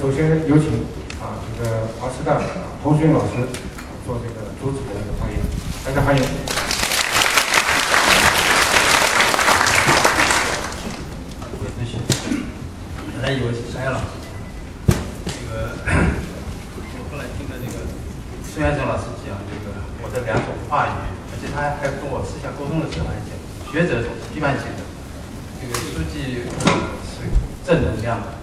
首先有请啊这个华师大童勋老师做这个主旨的这个发言，大家欢迎。各位同学，本来以为是山药老师讲，这个我后来听了这个孙元忠老师讲这个我的两种话语，而且他还跟我私下沟通的时候还讲，学者总是批判性的，这个书记是正能量的。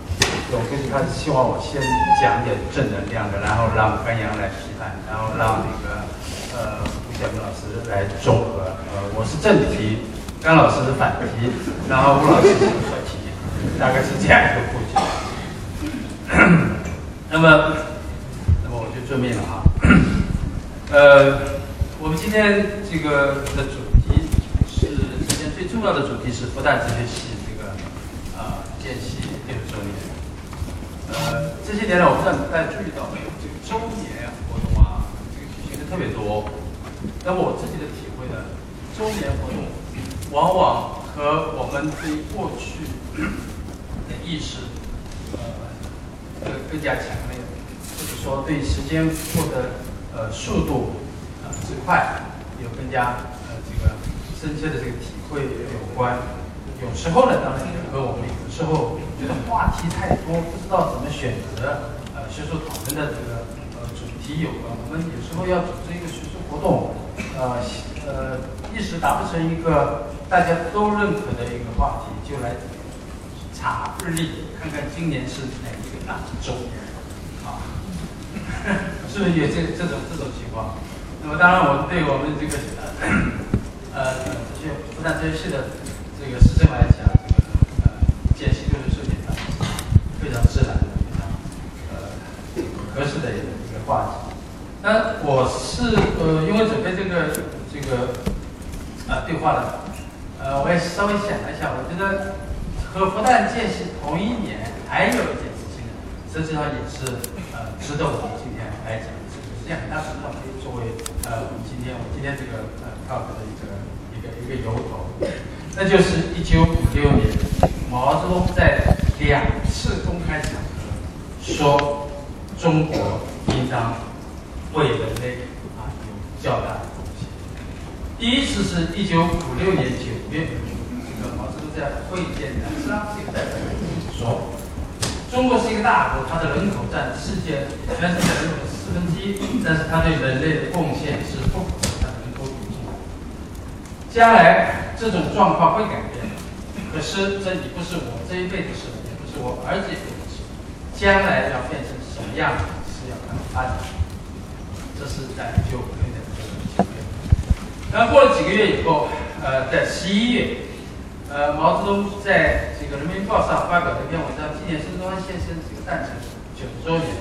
我估计他希望我先讲点正能量的，然后让甘阳来批判，然后让那个呃吴晓明老师来综合。呃，我是正题，甘老师是反题，然后吴老师是合题，大概是这样一个布局。那么，那么我就遵命了哈。呃，我们今天这个的主题是，今天最重要的主题是复旦哲学系这个啊建系六十周年。呃，这些年来，我不知道你大家注意到没有，这个周年活动啊，这个举行的特别多。那么我自己的体会呢，周年活动往往和我们对过去的意识，呃，更更加强烈，或者说对时间过的呃速度啊之快，有更加呃这个深切的这个体会有关。有时候呢，当然和我们有时候觉得话题太多，不知道怎么选择，呃，学术讨论的这个呃主题有关。我们有时候要组织一个学术活动，呃呃，一时达不成一个大家都认可的一个话题，就来查日历，看看今年是哪一个大周年啊？是不是有这这种这种情况？那么当然，我对我们这个呃呃这些复旦这些系的。这个师生来讲，这个呃，见习六十周年的非常自然的、非常呃合适的一个话题。那我是呃，因为准备这个这个啊对话呢，呃，我也稍微想了一下，我觉得和复旦见习同一年还有一件事情，实际上也是呃值得我们今天来讲，实际上很大程度可以作为呃我们今天我今天这个呃 talk 的一个一个一个由头。那就是一九五六年，毛泽东在两次公开场合说，中国应当为人类啊有较大的贡献。第一次是一九五六年九月，这个毛泽东在会见南沙这个代表说，中国是一个大国，它的人口占世界全世界人口的四分之一，但是它对人类的贡献是不可能人口比例。将来。这种状况会改变，可是这已不是我这一辈子事，也不是我儿子一辈子事。将来要变成什么样子，是要看发展。这是在九五年的这个情况。然后过了几个月以后，呃，在十一月，呃，毛泽东在这个《人民报》上发表了一篇文章，纪念孙中山先生这个诞辰九十周年。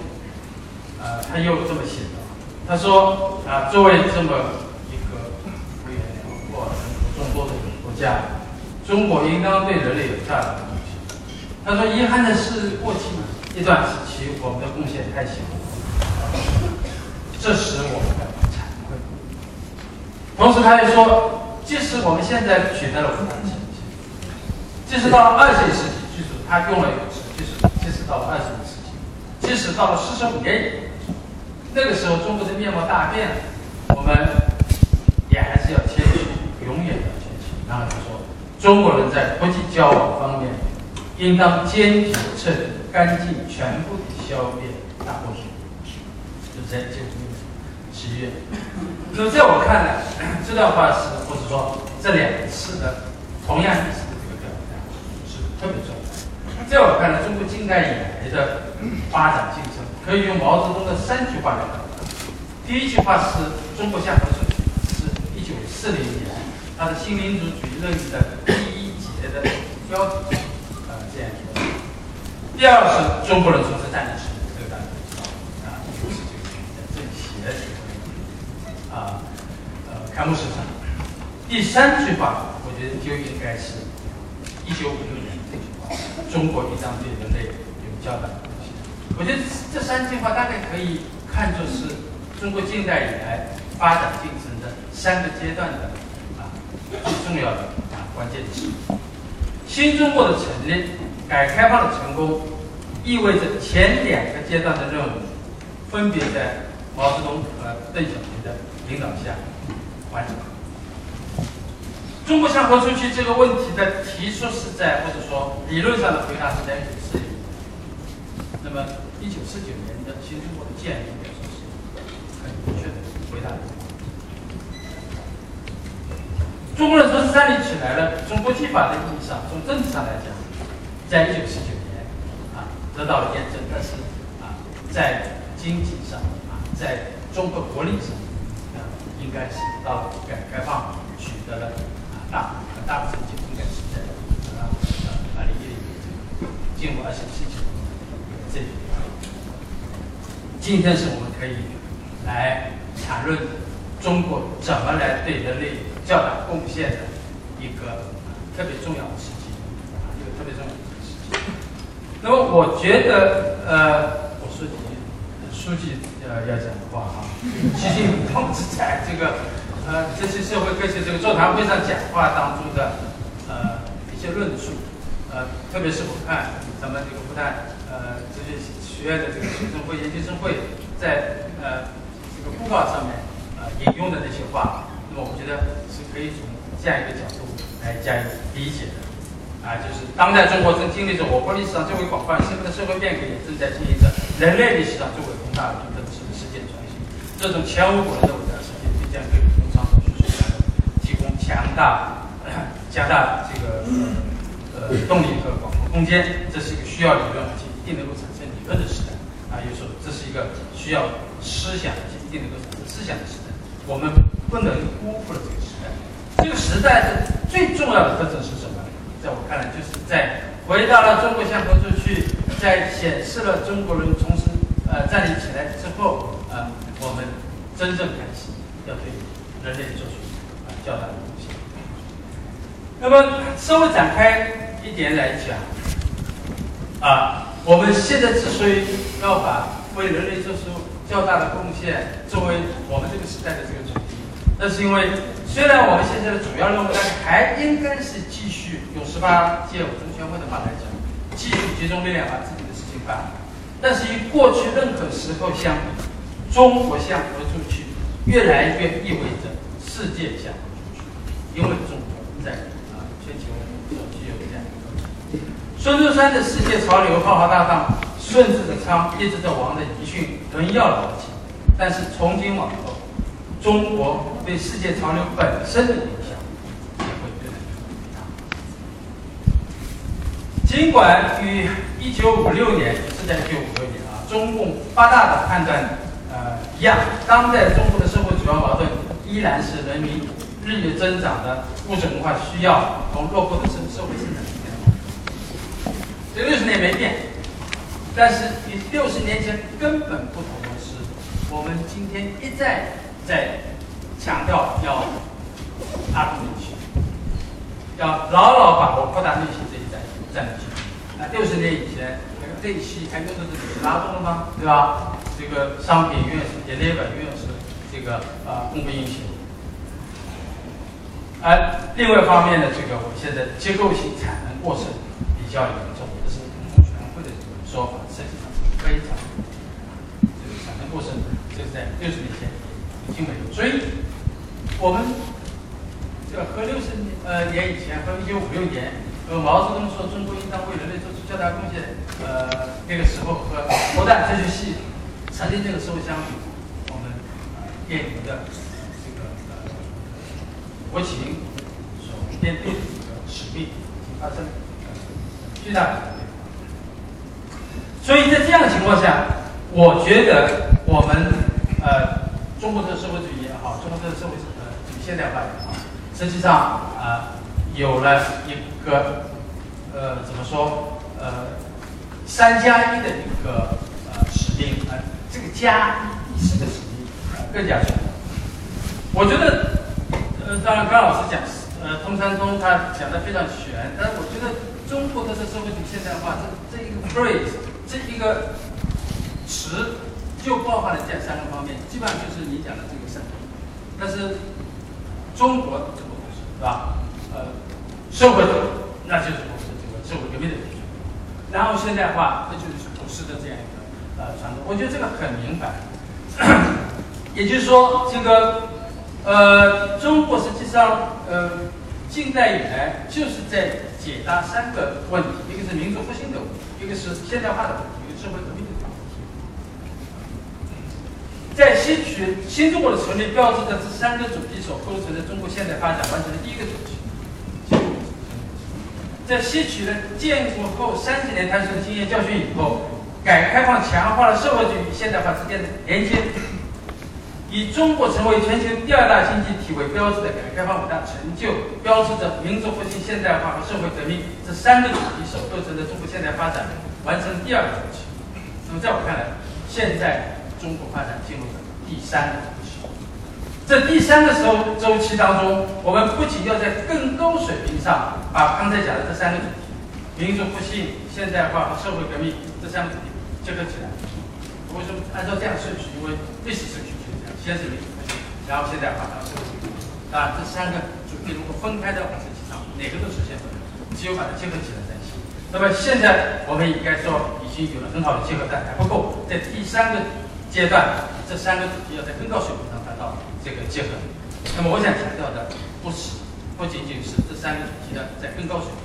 呃，他又这么写的，他说啊，作为这么。一个幅员辽阔、人口众多的国家中国应当对人类有价值的贡献。他说：“遗憾的是，过去一段时期我们的贡献太小，这使我们的惭愧。”同时，他又说：“即使我们现在取得了很大的成绩，即使到了二十世纪，记住他用了一个词，就是即使到了二十世纪，即使到了四十五年以后，那个时候中国的面貌大变了，我们也还是要谦虚，永远的。”然后他说：“中国人在国际交往方面，应当坚决彻底、干净、全部地消灭大多数。”就在九那么在我看来，这段话是，或者说这两次的同样意思的这个表达是特别重要。在我看来，中国近代以来的发展进程可以用毛泽东的三句话来表达。第一句话是中国向何处是一九四零年。他的新民主主义论的第一节的标题，呃，这样说。第二是中国人从事战争史，这个大家知道啊，就是这个政协这个啊，呃，开幕式上。第三句话，我觉得就应该是一九五六年这句话：中国应当对人类有较大的贡献。我觉得这三句话大概可以看作是中国近代以来发展进程的三个阶段的啊。最重要的啊关键词，新中国的成立，改革开放的成功，意味着前两个阶段的任务分别在毛泽东和邓小平的领导下完成。中国向何处去这个问题的提出是在或者说理论上的回答是在一九四零年，那么一九四九年的新中国的建立应该是很明确的回答。中国人从山里起来了，从国际法的意义上，从政治上来讲，在一九四九年啊得到了验证，但是啊在经济上啊在中国国力上应该是到改革开放取得了啊大很大的成就，应该是在啊呃二零一零年进入二十世纪这一年。今天是我们可以来谈论中国怎么来对人类较大贡献的一个特别重要的时期啊，一个特别重要的时期。那么我觉得，呃，我书记书记呃要讲的话啊，习近平同志在这个呃这些社会科学这个座谈会上讲话当中的呃一些论述，呃，特别是我看咱们这个复旦呃哲学学院的这个学生会、研究生会在呃这个布告上面呃引用的那些话，那么我觉得是可以从这样一个角度来加以理解的。啊，就是当代中国正经历着我国历史上最为广泛、深刻的社会变革，也正在经历着人类历史上最为宏大的。这种前无古人的伟大事件，必将给中国创造学术家提供强大、加大这个呃动力和广阔空间。这是一个需要理论而且一定能够产生理论的时代。啊，有时候这是一个需要思想而且一定能够产生思想的时代。我们不能辜负了这个时代。这个时代的最重要的特征是什么？在我看来，就是在回到了中国向何处去，在显示了中国人重新呃站立起来之后，呃，我们真正开始要对人类做出啊较大的贡献。那么稍微展开一点来讲，啊，我们现在之所以要把为人类做出较大的贡献作为我们这个时代的这个主题，那是因为虽然我们现在的主要任务，但是还应该是继续用十八届五中全会的话来讲，继续集中力量把自己的事情办好。但是与过去任何时候相比，中国向何处去，越来越意味着世界向何处去，因为中国在啊全球所具有这样一个。孙中山的世界潮流浩浩荡荡，顺治的昌，一直着王的遗训，荣耀了而起。但是从今往后，中国对世界潮流本身的影响也会越来越大。尽管与一九五六年是在一九五六年啊，中共八大的判断呃一样，当代中国的社会主要矛盾依然是人民日益增长的物质文化需要和落后的社社会生产力量。这六十年没变，但是与六十年前根本不同的是，我们今天一再在强调要拉动内需，要牢牢把握扩大内需这一战战略性。那六十年以前，这个内需还用的是拉动了吗？对吧？这个商品永远是 deliver，永远是这个呃供不应求。而另外一方面呢，这个我们现在结构性产能过剩比较严重，这是工全会的这个说法，实际上是非常这个产能过剩，就是在六十年前已经没有。所以，我们这个和六十年呃年以前和一九五六年，和毛泽东说中国应当为人类做出较大贡献，呃那个时候和复旦哲学系曾经这个社会相比，我们呃面临的这个呃国情所面对的一个使命已经发生巨大的改变。所以在这样的情况下，我觉得我们呃中国的社会主义也好，中国的社会呃这个现代化也好，实际上啊、呃、有了一个呃怎么说呃三加一的一个呃使命啊、呃，这个家是个使命呃更加重要。我觉得呃当然刚老师讲呃东山东他讲的非常全，但是我觉得中国特色社会主义现代化这这一个 phrase 这一个词就包含了这三个方面，基本上就是你讲的这个三个。但是中国怎么回事是吧？呃，社会主义那就是我们的这个社会革命的基础，然后现代化那就是世的这样一个呃传统。我觉得这个很明白，也就是说，这个呃，中国实际上呃，近代以来就是在解答三个问题：一个是民族复兴的问题，一个是现代化的问题，一个社会革命的问题。在吸取新中国的成立标志的这三个主题所构成的中国现代发展完成的第一个主题。在吸取了建国后三十年探索的经验教训以后，改革开放强化了社会主义与现代化之间的连接，以中国成为全球第二大经济体为标志的改革开放伟大成就，标志着民族复兴、现代化和社会革命这三个主题所构成的中国现代发展完成第二个周期。那么在我看来，现在。中国发展进入了第三个周期，这第三个时候周期当中，我们不仅要在更高水平上把刚才讲的这三个主题——民族复兴、现代化和社会革命这三个主题结合起来。为什么按照这样的顺序？因为历史顺序就是这样：先是民族复兴，然后现代化，然后社会革命。啊，这三个主题如果分开的话，实际上哪个都实现不了，只有把它结合起来才行。那么现在我们应该说已经有了很好的结合，但还不够，在第三个。阶段，这三个主题要在更高水平上达到这个结合。那么，我想强调的不是，不仅仅是这三个主题的在更高水平，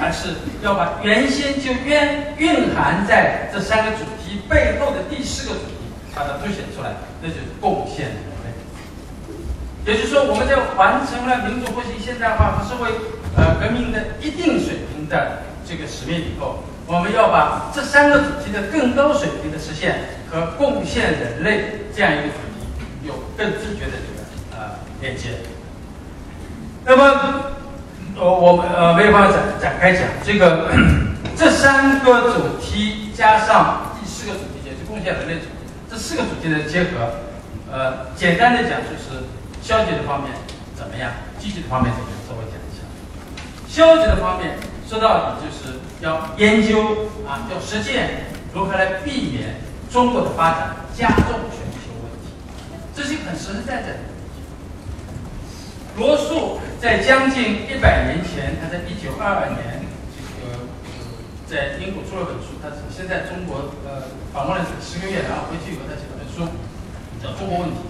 而是要把原先就蕴蕴含在这三个主题背后的第四个主题把它凸显出来，那就是贡献人类。也就是说，我们在完成了民族复兴、现代化和社会呃革命的一定水平的这个使命以后。我们要把这三个主题的更高水平的实现和贡献人类这样一个主题有更直觉的这个呃连接。那么，呃我们呃没有办法展展开讲这个这三个主题加上第四个主题，也是贡献人类主题，这四个主题的结合，呃，简单的讲就是消极的方面怎么样，积极的方面怎么样，稍微讲一下。消极的方面说到底就是。要研究啊，要实践如何来避免中国的发展加重全球问题，这是很实实在在。罗素在将近一百年前，他在一九二二年，这个在英国出了本书，他先在中国呃访问了十个月，然后回去以后他写了本书，叫《中国问题》。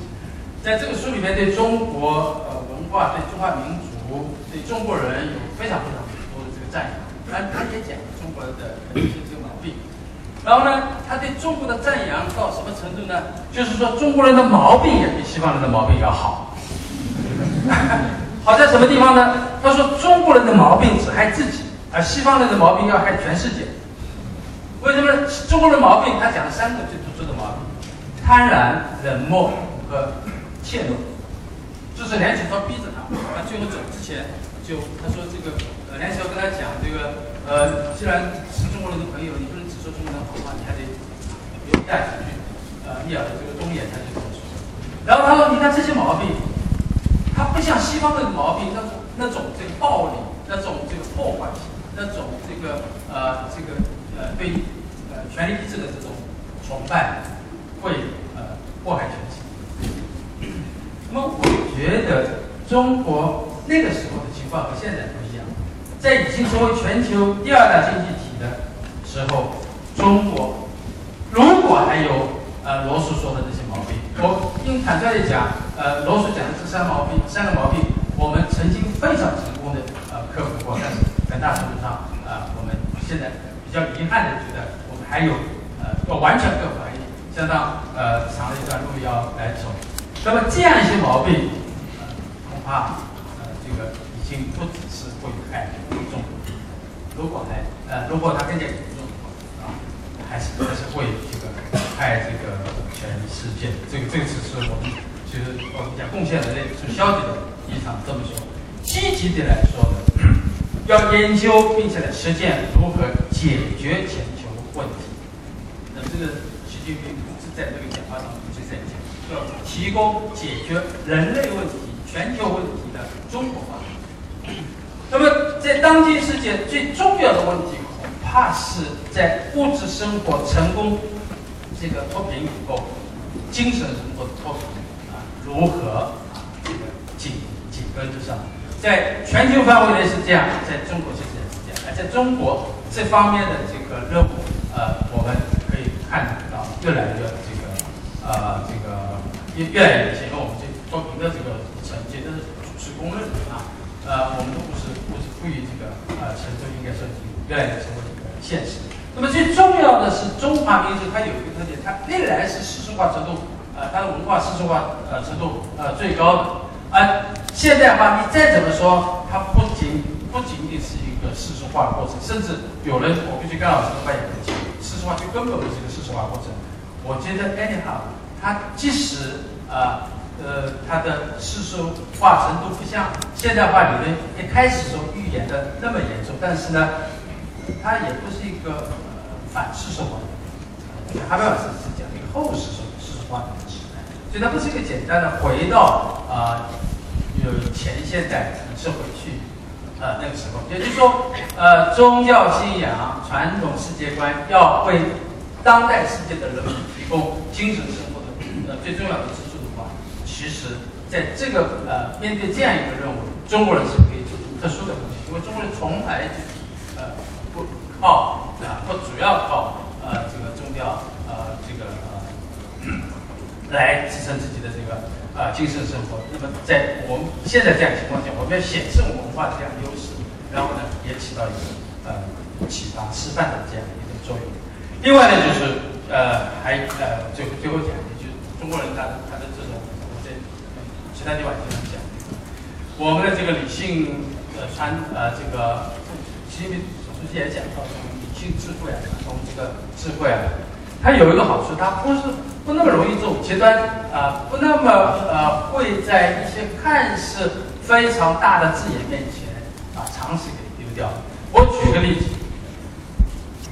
在这个书里面，对中国呃文化、对中华民族、对中国人有非常非常多的这个赞扬。他他也讲中国的这个毛病，然后呢，他对中国的赞扬到什么程度呢？就是说中国人的毛病也比西方人的毛病要好。好在什么地方呢？他说中国人的毛病只害自己，而西方人的毛病要害全世界。为什么？中国人毛病他讲了三个最突出的毛病：贪婪、冷漠和怯懦。就是梁启超逼着他，他最后走之前就他说这个。呃梁启超跟他讲，这个呃，既然是中国人的朋友，你不能只说中国人的好话，你还得有带几句呃逆耳的这个忠言，他就这么说。然后他说，你看这些毛病，他不像西方的毛病，那种那种这个暴力，那种这个破坏性，那种这个呃这个呃对呃权力意志的这种崇拜，会呃祸害全体。那么我觉得中国那个时候的情况和现在不一样。在已经成为全球第二大经济体的时候，中国如果还有呃罗素说的这些毛病，我应坦率的讲，呃罗叔讲的这三毛病，三个毛病，我们曾经非常成功的呃克服过，但是很大程度上啊，我们现在比较遗憾的觉得我们还有呃要完全克服还有相当呃长的一段路要来走。那么这样一些毛病，呃恐怕呃这个已经不只是会害。如果还呃，如果它更加严重的话啊，还是还是会这个害这个全世界。这个这个是我们就是我们讲贡献人类是消极的一场这么说，积极的来说呢，要研究并且来实践如何解决全球问题。那这个习近平同志在这个讲话当中就在讲，要提供解决人类问题、全球问题的中国化。那么，在当今世界最重要的问题，恐怕是在物质生活成功这个脱贫以后，精神生活脱贫，如何啊这个紧紧跟得上？在全球范围内是这样，在中国其实也是这样。而在中国这方面的这个任务，呃，我们可以看到越来越这个呃这个越越来越明显，因为我们这作品的这个成绩都是是公认的啊，呃，我们都不是不是赋予这个呃成就应该说越来越成为一个现实。那么最重要的是，中华民族它有一个特点，它历来是世俗化程度，呃，它的文化世俗化呃程度呃最高的。呃现代化，你再怎么说，它不仅不仅仅是一个世俗化过程，甚至有人，我必须跟老师发言很清楚，世俗化就根本不是一个世俗化过程。我觉得 anyhow，它即使啊呃它的世俗化程度不像现代化理论一开始所预言的那么严重，但是呢，它也不是一个反世俗化。哈贝尔斯是讲一个后世俗世俗化的时代，所以它不是一个简单的回到啊。有前现代城市回去，呃，那个时候，也就是说，呃，宗教信仰、传统世界观要为当代世界的人们提供精神生活的呃最重要的支柱的话，其实在这个呃面对这样一个任务，中国人是可以做出特殊的贡献，因为中国人从来呃不靠啊不主要靠呃这个宗教来支撑自己的这个。啊，精神生活。那么，在我们现在这样情况下，我们要显示文化的这样优势，然后呢，也起到一个呃启发、示范的这样一个作用。另外呢，就是呃，还呃，最后最后讲一句，中国人他他的这种，在其他地方经常讲，我们的这个理性呃传呃这个习近平总书记也讲到，理性智慧啊，从这个智慧啊，它有一个好处，它不是。不那么容易走极端啊，不那么呃会在一些看似非常大的字眼面前啊尝试给丢掉。我举个例子，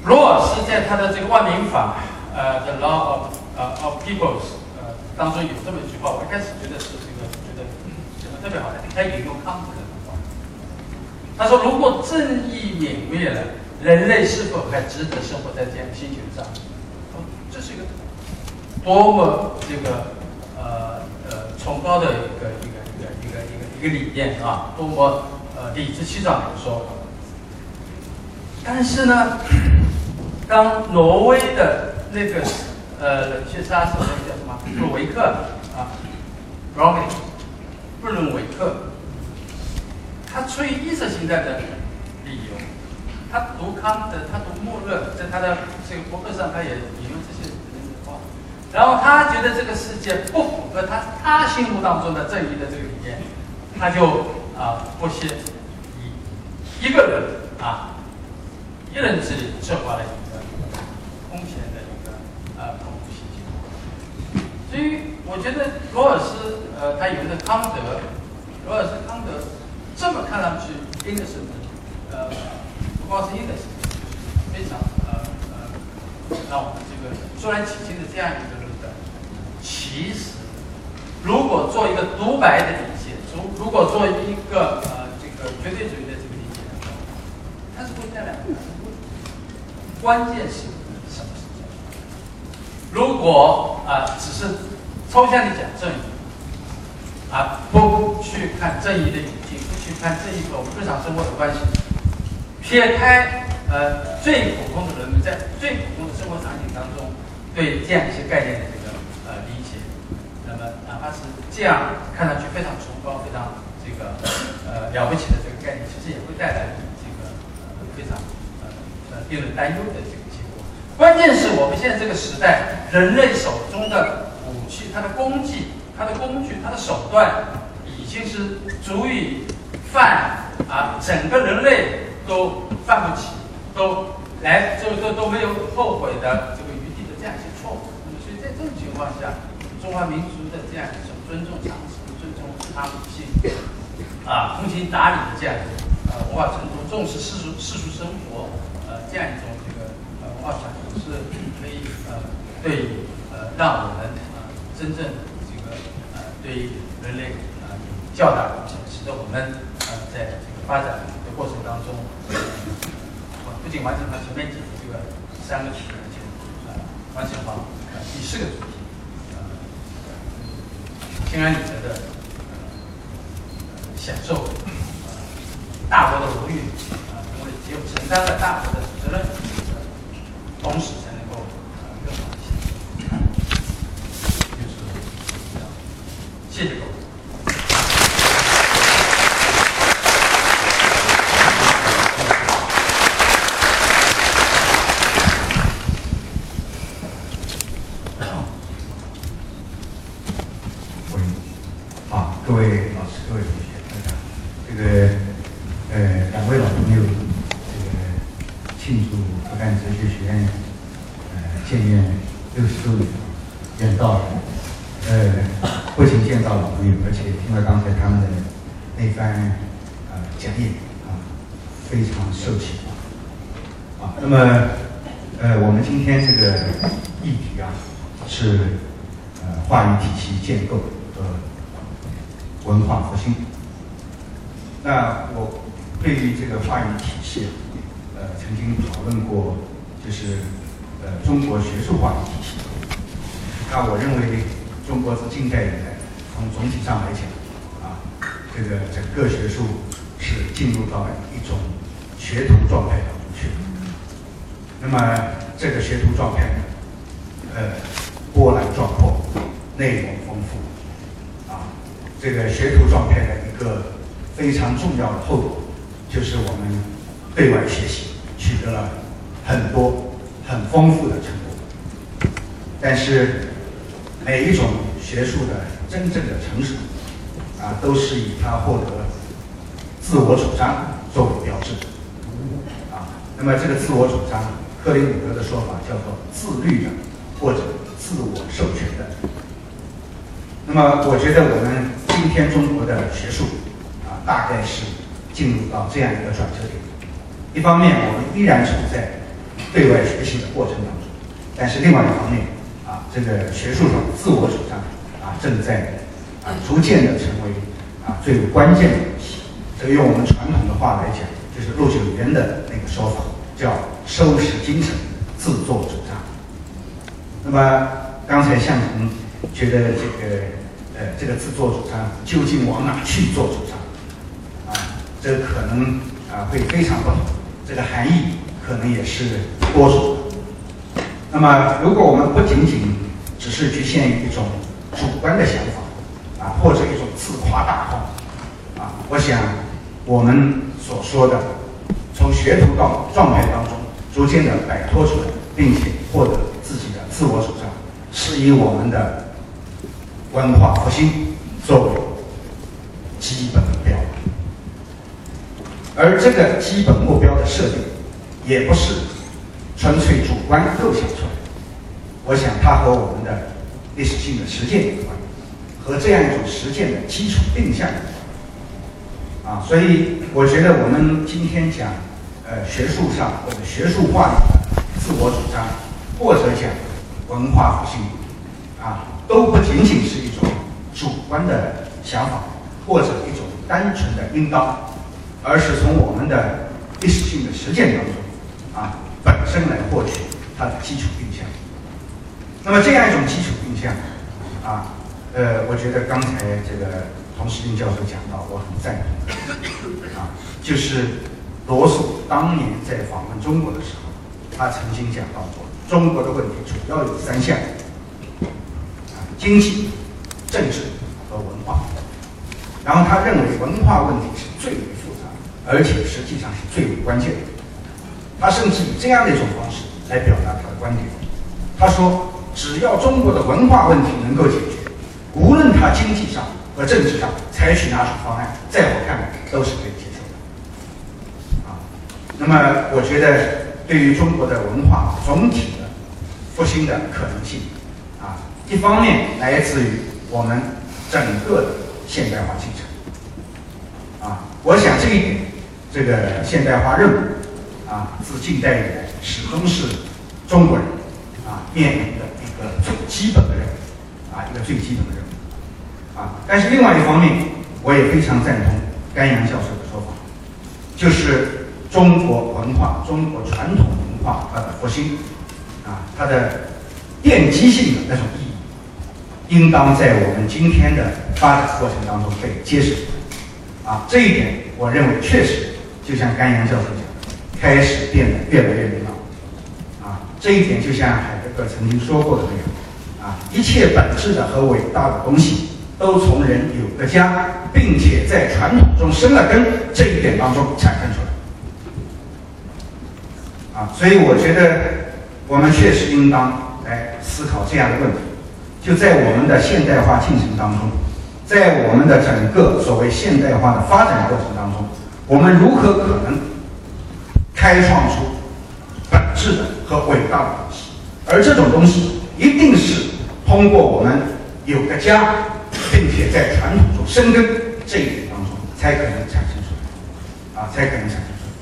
罗尔斯在他的这个万民法呃 The Law of 呃 of Peoples 呃当中有这么一句话，我一开始觉得是这个觉得写的特别好的，他引用康德的话，他说如果正义泯灭了，人类是否还值得生活在这样星球上？这是一个。多么这个呃呃崇高的一个一个一个一个一个一个理念啊！多么呃理直气壮的说。但是呢，当挪威的那个呃冷血杀手那个叫什么布鲁维克啊 r o m a n 布伦维克，他出于意识形态的理由，他读康德，他读穆勒，在他的这个博客上，他也。然后他觉得这个世界不符合他他心目当中的正义的这个理念，他就啊不惜以一个人啊一人之力策划了一个空前的一个呃恐怖袭击。所以我觉得罗尔斯呃他有的康德，罗尔斯康德这么看上去应该是呃不光是应该是非常呃呃让我们这个肃然起敬的这样一个。其实，如果做一个独白的理解，如如果做一个呃这个绝对主义的这个理解，它是会带来很多问题。关键是什么？如果啊只是抽象的讲正义，啊不去看正义的语境，不去看正义和我们日常生活的关系，撇开呃最普通的人们在最普通的生活场景当中对这样一些概念的。它是这样看上去非常崇高、非常这个呃了不起的这个概念，其实也会带来这个呃非常呃呃令人担忧的这个结果。关键是我们现在这个时代，人类手中的武器、它的工具、它的工具、它的手段，已经是足以犯啊整个人类都犯不起、都来就都都没有后悔的这个余地的这样一些错误。那么，所以在这种情况下，中华民族。这样一种尊重常识、尊重他理性啊、通情达理的这样一种呃文化程度，重视世俗世俗生活呃这样一种这个呃文化传统，是可以呃对呃让我们呃真正这个呃对人类呃较大贡献，使得我们呃在这个发展的过程当中，呃不仅完成了前面几个这个三个主题，而且呃完成好呃第四个主题。心安理得的，呃，享受大国的荣誉，呃，因为只有承担了大国的责任，同时才能够呃更好的前，就是，谢谢各位。那么呃我们今天这个议题啊是呃话语体系建构和文化复兴。那我对于这个话语体系，呃，曾经讨论过，就是呃中国学术话语体系。那我认为中国自近代以来，从总体上来讲，啊，这个整个学术是进入到一种学徒状态。那么这个学徒状态呢，呃，波澜壮阔，内容丰富，啊，这个学徒状态的一个非常重要的后果，就是我们对外学习取得了很多很丰富的成果，但是每一种学术的真正的成熟，啊，都是以它获得自我主张作为标志，啊，那么这个自我主张，克林姆格的说法叫做自律的或者自我授权的。那么，我觉得我们今天中国的学术啊，大概是进入到这样一个转折点。一方面，我们依然处在对外学习的过程当中，但是另外一方面啊，这个学术上自我主张啊，正在啊逐渐的成为啊最关键的东西。这个用我们传统的话来讲，就是陆九渊的那个说法，叫收拾精神，自作主张。那么刚才向彤觉得这个呃这个自作主张究竟往哪去做主张啊？这可能啊会非常不同，这个含义可能也是多种。那么如果我们不仅仅只是局限于一种主观的想法啊，或者一种自夸大号啊，我想我们所说的从学徒到状态当中逐渐的摆脱出来，并且获得自己的自我主张，是以我们的文化复兴作为基本目标。而这个基本目标的设定，也不是纯粹主观构想出来。我想它和我们的历史性的实践有关，和这样一种实践的基础定向。啊，所以我觉得我们今天讲，呃，学术上或者学术化的自我主张，或者讲文化复兴，啊，都不仅仅是一种主观的想法，或者一种单纯的应当，而是从我们的历史性的实践当中，啊，本身来获取它的基础定向。那么这样一种基础定向，啊，呃，我觉得刚才这个童世斌教授讲到，我很赞同，啊，就是罗素当年在访问中国的时候，他曾经讲到过，中国的问题主要有三项，啊，经济、政治和文化。然后他认为文化问题是最为复杂，而且实际上是最为关键的。他甚至以这样的一种方式来表达他的观点。他说，只要中国的文化问题能够解决，无论他经济上和政治上采取哪种方案，在我看来都是可以。那么我觉得对于中国的文化总体的复兴的可能性，啊，一方面来自于我们整个的现代化进程。啊，我想这一点，这个现代化任务，啊，自近代以来始终是中国人啊面临的一个最基本的任务，啊，一个最基本的任务。啊，但是另外一方面，我也非常赞同甘阳教授的说法，就是中国文化、中国传统文化它的复兴，啊，它的奠基性的那种意义，应当在我们今天的发展过程当中被揭示。啊，这一点我认为确实，就像甘阳教授讲的，开始变得越来越明朗。啊，这一点就像海德格曾经说过的那样，啊，一切本质的和伟大的东西都从人有个家，并且在传统中生了根这一点当中产生出来。啊，所以我觉得我们确实应当来思考这样的问题，就在我们的现代化进程当中，在我们的整个所谓现代化的发展过程当中，我们如何可能开创出本质的和伟大的东西？而这种东西一定是通过我们有个家，并且在传统中生根这一点当中，才可能产生出来，啊，才可能产生出来。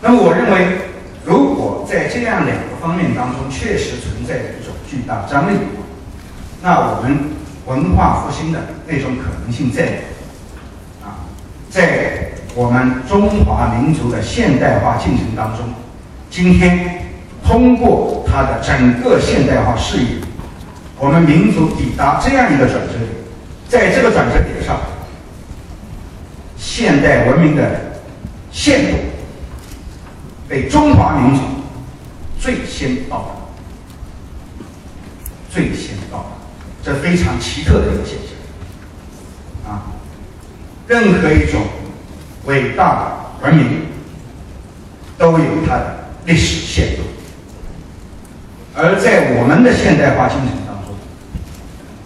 那么，我认为，如果在这样两个方面当中确实存在着一种巨大张力，那我们文化复兴的那种可能性在啊，在我们中华民族的现代化进程当中，今天通过它的整个现代化事业，我们民族抵达这样一个转折点，在这个转折点上，现代文明的限度被中华民族最先到达，最先到达。这非常奇特的一个现象，啊，任何一种伟大的文明都有它的历史限度，而在我们的现代化进程当中，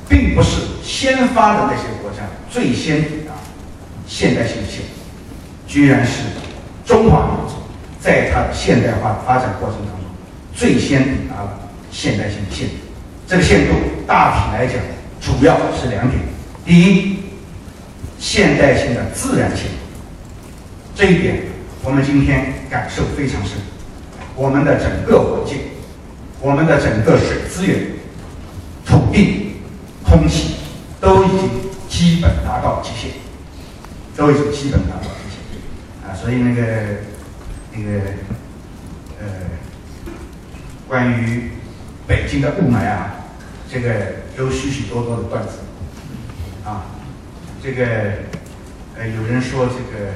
并不是先发的那些国家最先抵达现代性的限度，居然是中华民族在它的现代化发展过程当中最先抵达了现代性的限度。这个限度大体来讲，主要是两点：第一，现代性的自然性，这一点我们今天感受非常深。我们的整个环境，我们的整个水资源、土地、空气，都已经基本达到极限，都已经基本达到极限。啊，所以那个那个呃，关于北京的雾霾啊。这个有许许多多的段子，啊，这个呃，有人说这个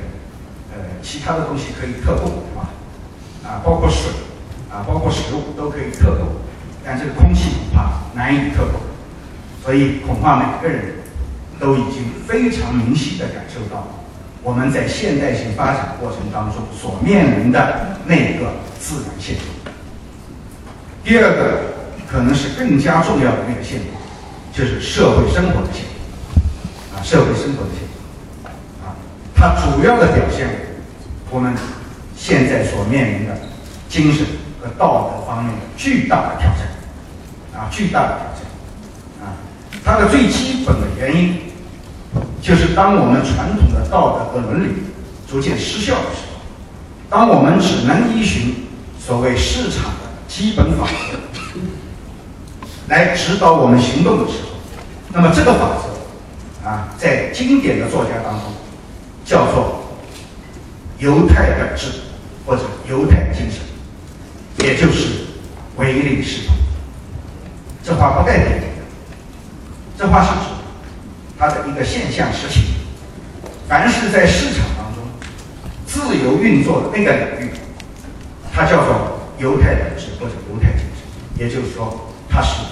呃，其他的东西可以特供，是吧？啊，包括水，啊，包括食物都可以特供，但这个空气恐怕难以特供，所以恐怕每个人都已经非常明晰的感受到，我们在现代性发展过程当中所面临的那个自然限度。第二个。可能是更加重要的那个限度，就是社会生活的限度，啊，社会生活的限度，啊，它主要的表现，我们现在所面临的精神和道德方面的巨大的挑战，啊，巨大的挑战，啊，它的最基本的原因，就是当我们传统道德和伦理逐渐失效的时候，当我们只能依循所谓市场的基本法则。来指导我们行动的时候，那么这个法则啊，在经典的作家当中叫做犹太本质或者犹太精神，也就是唯利是图。这话不带贬的，这话是指它的一个现象实情。凡是在市场当中自由运作的那个领域，它叫做犹太本质或者犹太精神，也就是说，它是。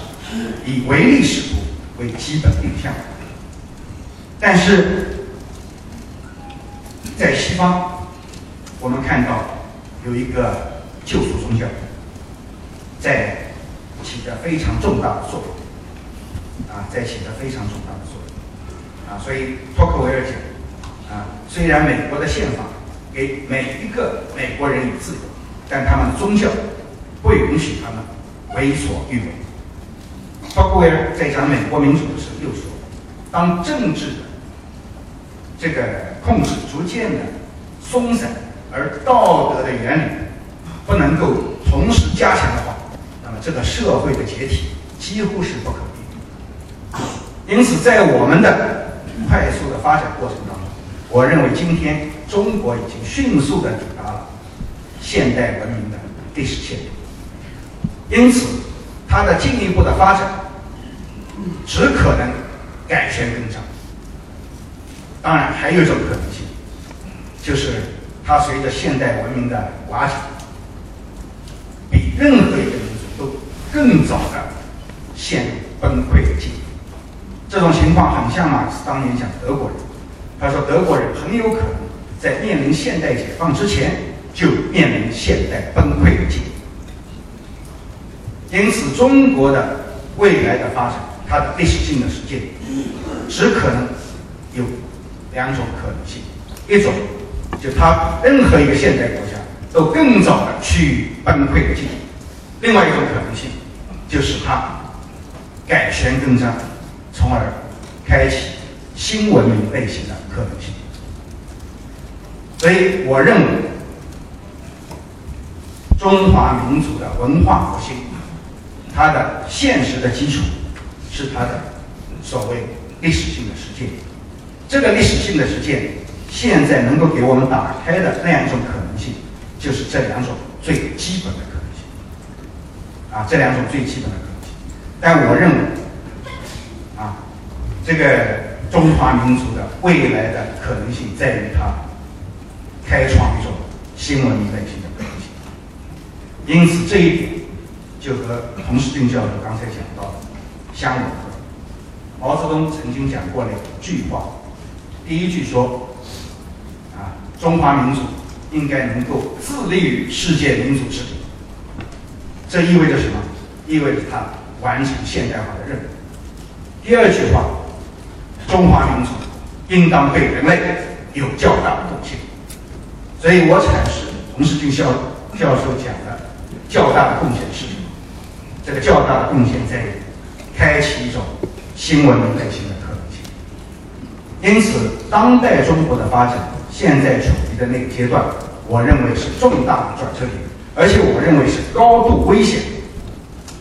以唯利是图为基本定向，但是在西方，我们看到有一个救赎宗教在起着非常重大的作用，啊，在起着非常重大的作用，啊，所以托克维尔讲，啊，虽然美国的宪法给每一个美国人以自由，但他们宗教不允许他们为所欲为。托克维尔在讲美国民主的时候又说：“当政治的这个控制逐渐的松散，而道德的原理不能够同时加强的话，那么这个社会的解体几乎是不可避免。因此，在我们的快速的发展过程中，我认为今天中国已经迅速的抵达了现代文明的历史线。因此。”它的进一步的发展，只可能改弦更张。当然，还有一种可能性，就是它随着现代文明的瓦解，比任何一个民族都更早的陷入崩溃的境地。这种情况很像马克思当年讲德国人，他说德国人很有可能在面临现代解放之前就面临现代崩溃的境。因此，中国的未来的发展，它的历史性的实践，只可能有两种可能性，一种就它任何一个现代国家都更早的趋于崩溃的境地；另外一种可能性就是它改弦更张，从而开启新文明类型的可能性。所以，我认为中华民族的文化复兴，它的现实的基础是它的所谓历史性的实践。这个历史性的实践，现在能够给我们打开的那样一种可能性，就是这两种最基本的可能性。啊，这两种最基本的可能性。但我认为，啊，这个中华民族的未来的可能性在于它开创一种新文明类型的可能性。因此，这一点就和洪世军教授刚才讲到的相吻合。毛泽东曾经讲过两句话，第一句说：“啊，中华民族应该能够自立于世界民族之林。”这意味着什么？意味着他完成现代化的任务。第二句话，中华民族应当对人类有较大的贡献。所以我阐释洪世军教教授讲的较大的贡献是什么？这个较大的贡献在于开启一种新文明类型的可能性。因此，当代中国的发展现在处于的那个阶段，我认为是重大的转折点，而且我认为是高度危险，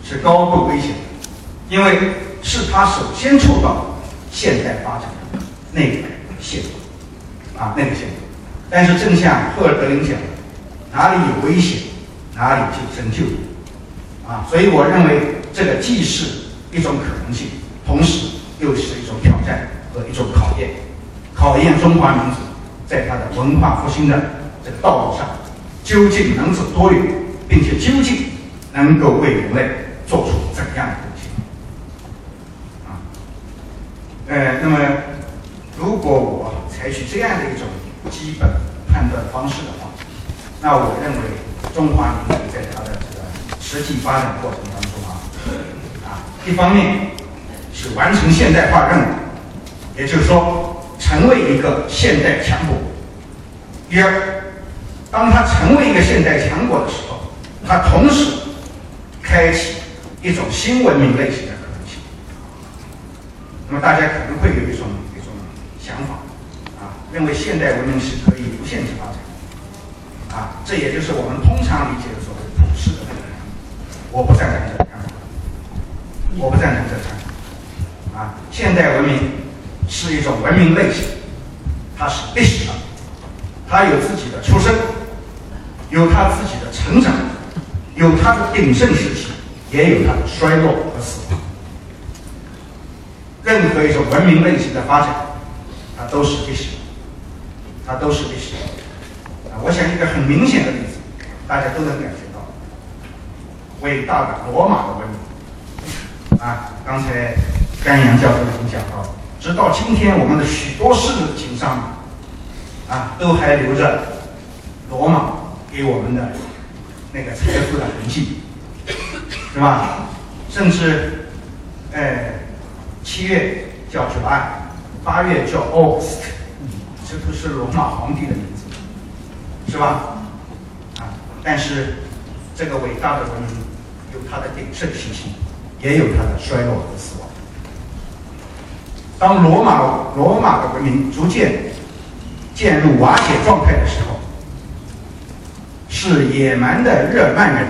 是高度危险的，因为是他首先触到现代发展的那个线啊，那个线。但是，正像赫尔德林讲的，哪里有危险，哪里就生救啊。所以，我认为这个既是一种可能性，同时又是一种挑战和一种考验，考验中华民族在它的文化复兴的这个道路上，究竟能走多远，并且究竟能够为人类做出怎样的贡献啊？呃，那么，如果我采取这样的一种基本判断方式的话，那我认为中华民族在它的这个实际发展过程当中啊，啊，一方面是完成现代化任务，也就是说成为一个现代强国；第二，当它成为一个现代强国的时候，它同时开启一种新文明类型的。那么大家可能会有一种一种想法。啊认为现代文明是可以无限制发展，啊，这也就是我们通常理解的所谓普世的那个看法。我不赞成这个看法，我不赞成这个看法。啊，现代文明是一种文明类型，它是历史的，它有自己的出生，有它自己的成长，有它的鼎盛时期，也有它的衰落和死亡。任何一种文明类型的发展，它都是历史。它都是历史啊！我想一个很明显的例子，大家都能感觉到，伟大的罗马的文明啊！刚才甘阳教授已经讲到了，直到今天，我们的许多事情上啊，都还留着罗马给我们的那个财富的痕迹，是吧？甚至，哎，七月叫 July，八月叫 August。这都是罗马皇帝的名字，是吧？啊，但是这个伟大的文明有它的鼎盛时期，也有它的衰落和死亡。当罗马罗马的文明逐渐渐入瓦解状态的时候，是野蛮的日耳曼人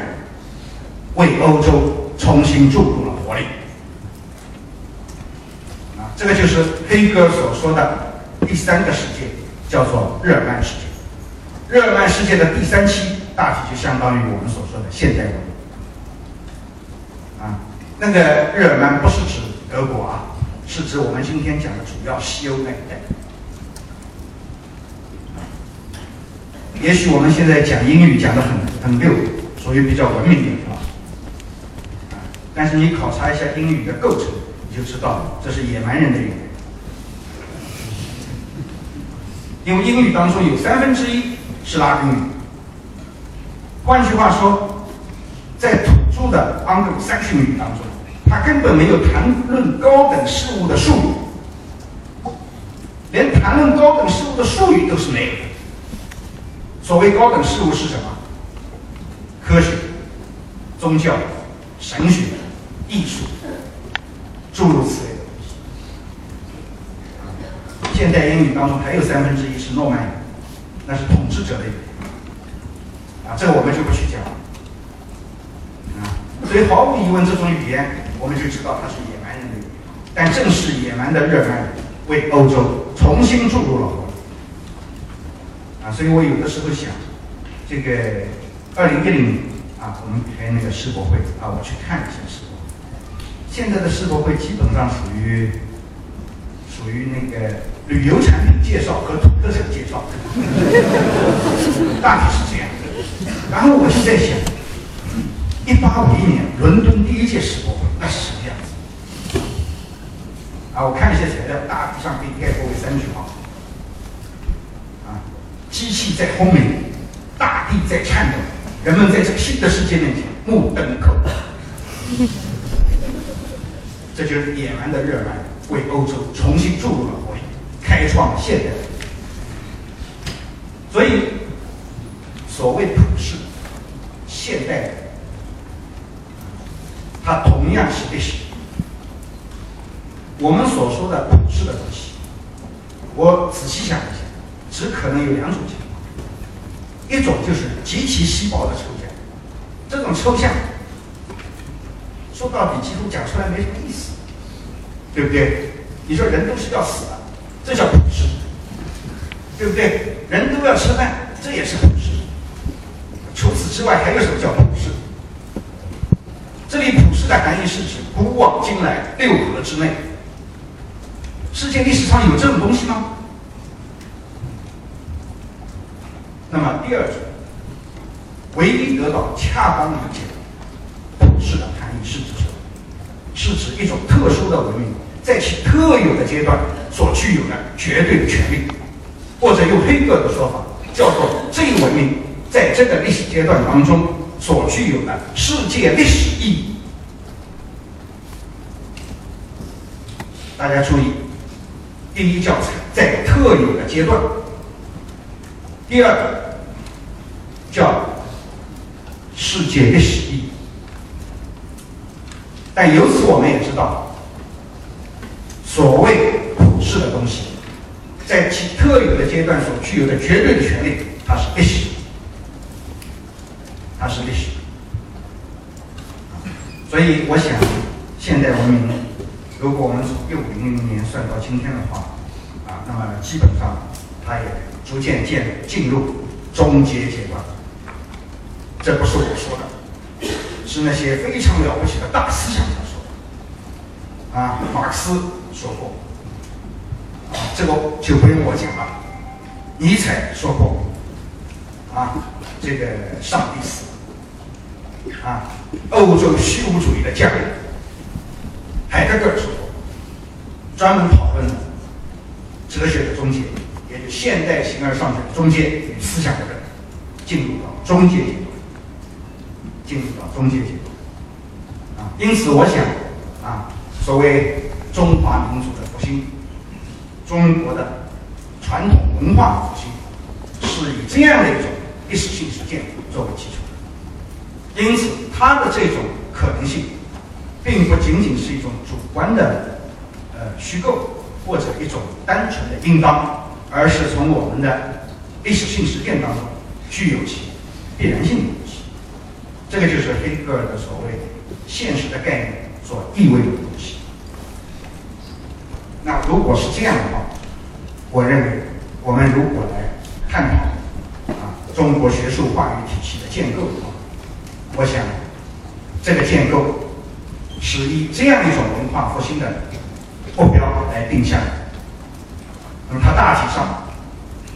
为欧洲重新注入了活力。这个就是黑格尔所说的。第三个世界叫做日耳曼世界，日耳曼世界的第三期大体就相当于我们所说的现代文明。啊，那个日耳曼不是指德国啊，是指我们今天讲的主要西欧那一带。也许我们现在讲英语讲的很很溜，属于比较文明的？啊，但是你考察一下英语的构成，就知道这是野蛮人的语言。因为英语当中有三分之一是拉丁语，换句话说，在土著的安格鲁萨克逊语当中，他根本没有谈论高等事物的术语，连谈论高等事物的术语都是没有。所谓高等事物是什么？科学、宗教、神学、艺术，诸如此类的东西。现代英语当中还有三分之一是诺曼语，那是统治者的语言。啊，这个我们就不去讲了。啊，所以毫无疑问，这种语言我们就知道它是野蛮人的语言。但正是野蛮的日耳曼人为欧洲重新注入了活力。啊，所以我有的时候想，这个二零一零年啊，我们开那个世博会啊，我去看一下世博。现在的世博会基本上属于属于那个旅游产品介绍和土特产介绍，大体是这样。然后我就在想，一八五一年伦敦第一届世博会那是什么样子？啊，我看一些材料，大体上可以概括为三句话：啊，机器在轰鸣，大地在颤抖，人们在这个新的世界面前目瞪口呆。这就是野蛮的日耳曼为欧洲重新注入了活力，开创了现代。所以，所谓普世、现代，它同样是历史。我们所说的普世的东西，我仔细想一想，只可能有两种情况：一种就是极其稀薄的抽象，这种抽象说到底几乎讲出来没什么意思，对不对？你说人都是要死的，这叫普世，对不对？人都要吃饭，这也是普世。除此之外，还有什么叫普世？这里普世的含义是指古往今来六合之内。世界历史上有这种东西吗？那么第二种，唯一得到恰当理解的普世的含义是指？是指一种特殊的文明在其特有的阶段所具有的绝对的权利，或者用黑格尔的说法，叫做这一文明在这个历史阶段当中所具有的世界历史意义。大家注意。第一教材在特有的阶段，第二个叫世界历史意义。但由此我们也知道，所谓普世的东西，在其特有的阶段所具有的绝对的权利，它是历史，它是历史。所以我想，现代文明。如果我们从一五零零年算到今天的话，啊，那么基本上它也逐渐渐进入终结阶段。这不是我说的，是那些非常了不起的大思想家说的。啊，马克思说过，啊，这个就不用我讲了。尼采说过，啊，这个上帝死，啊，欧洲虚无主义的降临。海德格尔说过，专门讨论哲学的终结，也就现代形而上学的终结与思想的，进入到终结，进入到终结阶段。啊，因此我想，啊，所谓中华民族的复兴，中国的传统文化复兴，是以这样的一种历史性实践作为基础。因此，它的这种可能性。并不仅仅是一种主观的，呃，虚构或者一种单纯的应当，而是从我们的历史性实践当中具有其必然性的。这个就是黑格尔的所谓现实的概念所意味的东西。那如果是这样的话，我认为我们如果来探讨啊中国学术话语体系的建构的话，我想这个建构。是以这样一种文化复兴的目标来定下的。那么它大体上，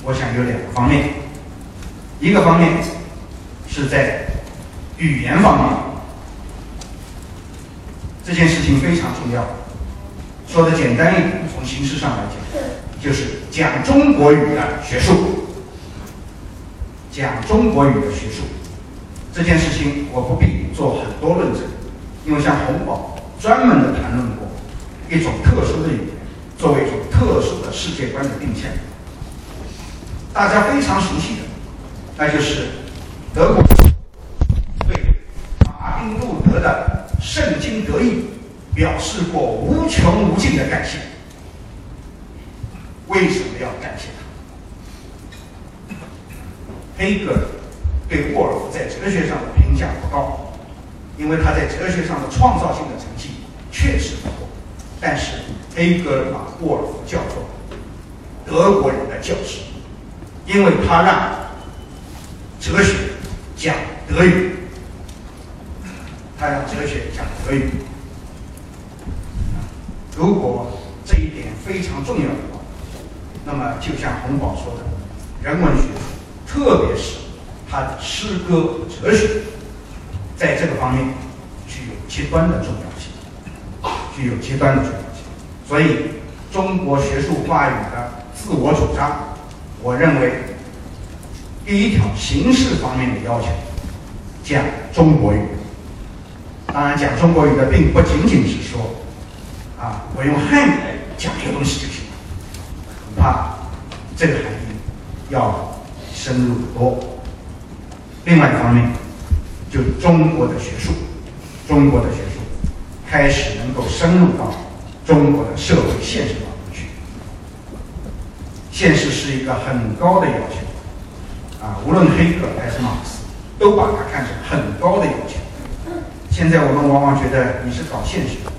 我想有两个方面。一个方面是在语言方面，这件事情非常重要。说的简单一点，从形式上来讲，就是讲中国语的学术，讲中国语的学术这件事情，我不必做很多论证。因为像洪堡专门的谈论过一种特殊的语言作为一种特殊的世界观的定向。大家非常熟悉的，那就是德国对马丁路德的圣经得意表示过无穷无尽的感谢。为什么要感谢他？黑格尔对沃尔夫在哲学上的评价不高，因为他在哲学上的创造性的成绩确实不错。但是黑格尔把沃尔夫叫做德国人的教师，因为他让哲学讲德语，他让哲学讲德语。如果这一点非常重要的话，那么就像洪堡说的，人文学，特别是他的诗歌和哲学，在这个方面具有极端的重要性，具有极端的重要性。所以，中国学术话语的自我主张，我认为第一条形式方面的要求，讲中国语。当然，讲中国语的并不仅仅是说，啊，我用汉语来讲一个东西就行了。恐怕这个含义要深入得多。另外一方面，就中国的学术，中国的学术开始能够深入到中国的社会现实当中去。现实是一个很高的要求，啊，无论黑格尔还是马克思，都把它看成很高的要求。现在我们往往觉得你是搞现实的，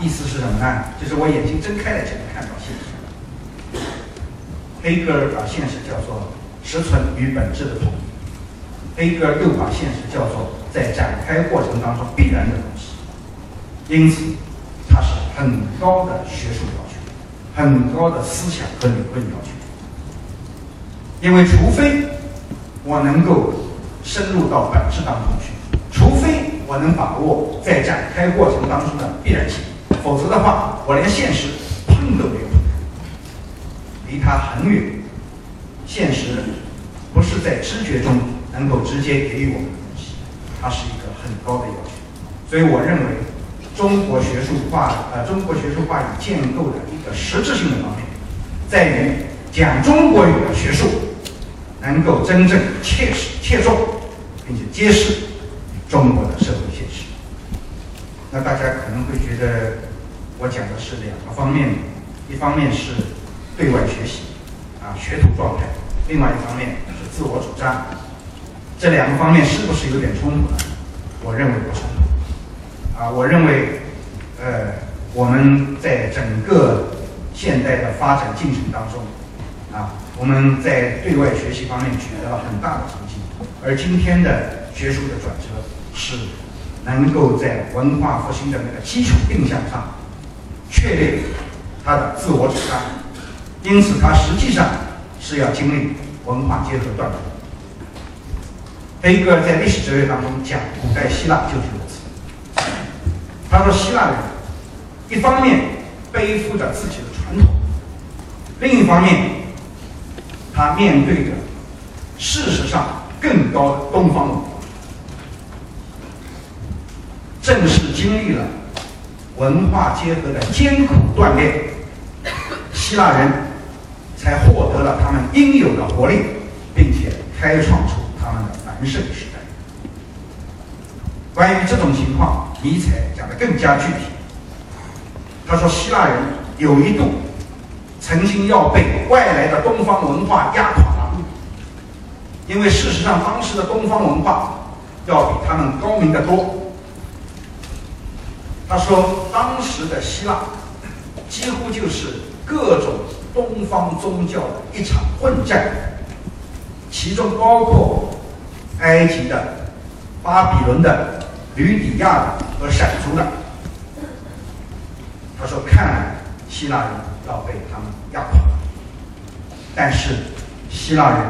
意思是什么呢？就是我眼睛睁开了就能看到现实。黑格尔把现实叫做实存与本质的统一，黑格尔又把现实叫做在展开过程当中必然的东西。因此，它是很高的学术要求，很高的思想和理论要求。因为除非我能够深入到本质当中去，除非我能把握在展开过程当中的必然性，否则的话，我连现实碰都没有碰，离它很远。现实不是在知觉中能够直接给予我们的东西，它是一个很高的要求。所以，我认为中国学术化呃中国学术话语建构的一个实质性的方面，在于讲中国语的学术能够真正切实切中，并且揭示中国的社会现实。那大家可能会觉得我讲的是两个方面，一方面是对外学习啊学徒状态，另外一方面是自我主张。这两个方面是不是有点冲突呢？我认为不冲突。啊，我认为，呃，我们在整个现代的发展进程当中，啊，我们在对外学习方面取得了很大的成绩，而今天的学术的转折是能够在文化复兴的那个基础定向上确立他的自我主张，因此他实际上是要经历文化结合断层。黑格尔在历史哲学当中讲古代希腊就是如此。他说，希腊人一方面背负着自己的传统，另一方面，他面对着事实上更高的东方文化。正是经历了文化结合的艰苦锻炼，希腊人才获得了他们应有的活力，并且开创出他们的繁盛时代。关于这种情况，尼采讲的更加具体。他说，希腊人有一度曾经要被外来的东方文化压垮了，因为事实上当时的东方文化要比他们高明得多。他说，当时的希腊几乎就是各种东方宗教的一场混战，其中包括埃及的、巴比伦的。吕底亚的和闪族的，他说：“看来希腊人要被他们压垮。”但是希腊人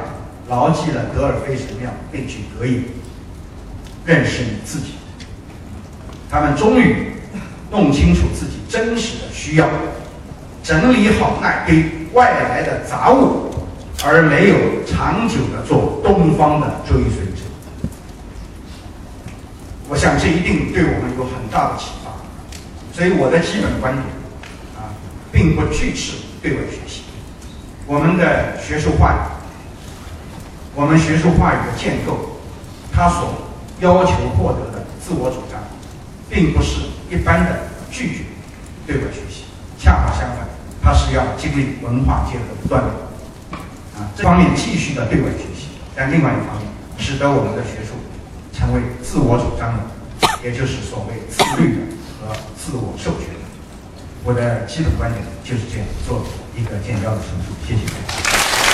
牢记了德尔菲神庙那句格言：“认识你自己。”他们终于弄清楚自己真实的需要，整理好那堆外来的杂物，而没有长久的做东方的追随者。我想这一定对我们有很大的启发，所以我的基本观点啊，并并不拒斥对外学习。我们的学术话语，我们学术话语的建构，它所要求获得的自我主张，并不是一般的拒绝对外学习，恰好相反，它是要经历文化结合的锻炼。啊，这方面继续的对外学习，但另外一方面，使得我们的学术成为自我主张的，也就是所谓自律的和自我授权的。我的基本观点就是这样做一个简要的陈述，谢谢。